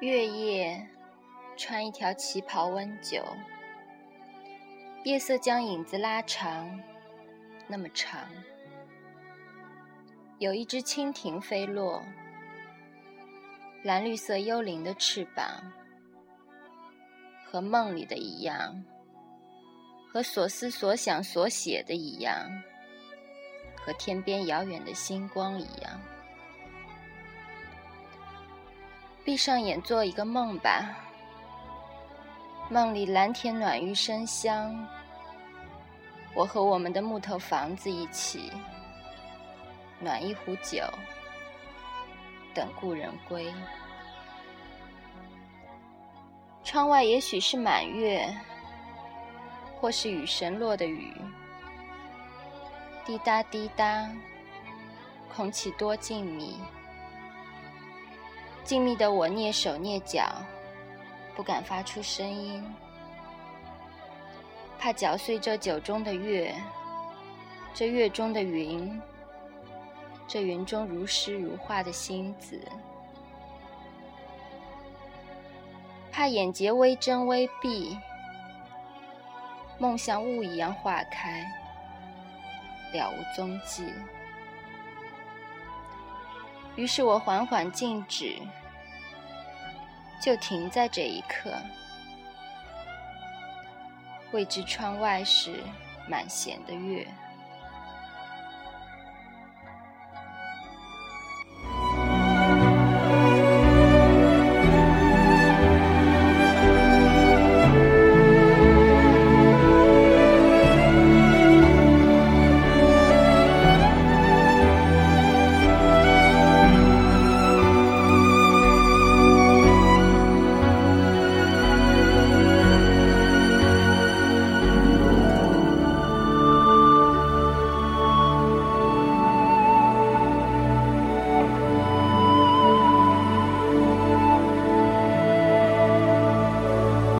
月夜，穿一条旗袍温酒，夜色将影子拉长，那么长。有一只蜻蜓飞落，蓝绿色幽灵的翅膀，和梦里的一样，和所思所想所写的一样，和天边遥远的星光一样。闭上眼，做一个梦吧。梦里蓝天暖玉生香，我和我们的木头房子一起暖一壶酒，等故人归。窗外也许是满月，或是雨神落的雨，滴答滴答，空气多静谧。静谧的我蹑手蹑脚，不敢发出声音，怕搅碎这酒中的月，这月中的云，这云中如诗如画的星子，怕眼睫微睁微闭，梦像雾一样化开，了无踪迹。于是我缓缓静止，就停在这一刻。未知窗外是满弦的月。